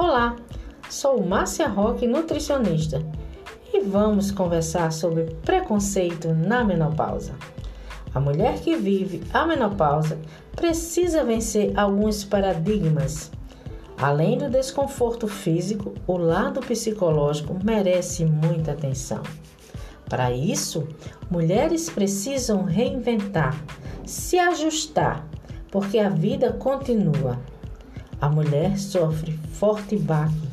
Olá, sou Márcia Roque, nutricionista, e vamos conversar sobre preconceito na menopausa. A mulher que vive a menopausa precisa vencer alguns paradigmas. Além do desconforto físico, o lado psicológico merece muita atenção. Para isso, mulheres precisam reinventar, se ajustar, porque a vida continua. A mulher sofre forte baque.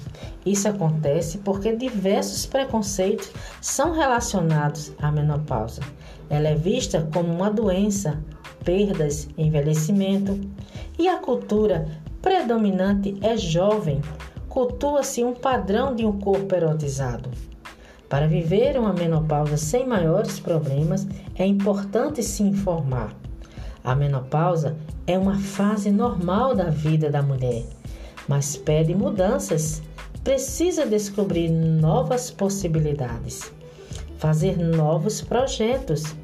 Isso acontece porque diversos preconceitos são relacionados à menopausa. Ela é vista como uma doença, perdas, envelhecimento, e a cultura predominante é jovem. Cultua-se um padrão de um corpo erotizado. Para viver uma menopausa sem maiores problemas, é importante se informar. A menopausa é uma fase normal da vida da mulher, mas pede mudanças. Precisa descobrir novas possibilidades, fazer novos projetos.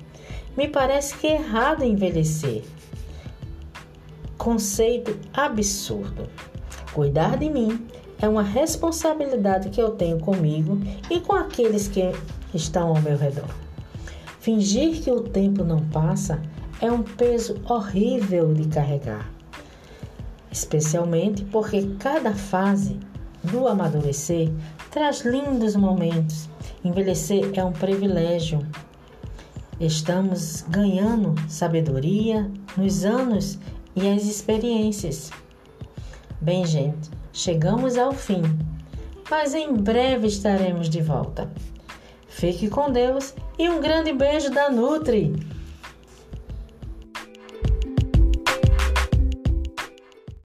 Me parece que é errado envelhecer. Conceito absurdo. Cuidar de mim é uma responsabilidade que eu tenho comigo e com aqueles que estão ao meu redor. Fingir que o tempo não passa é um peso horrível de carregar, especialmente porque cada fase do amadurecer traz lindos momentos. Envelhecer é um privilégio. Estamos ganhando sabedoria nos anos e as experiências. Bem, gente, chegamos ao fim, mas em breve estaremos de volta. Fique com Deus e um grande beijo da Nutri!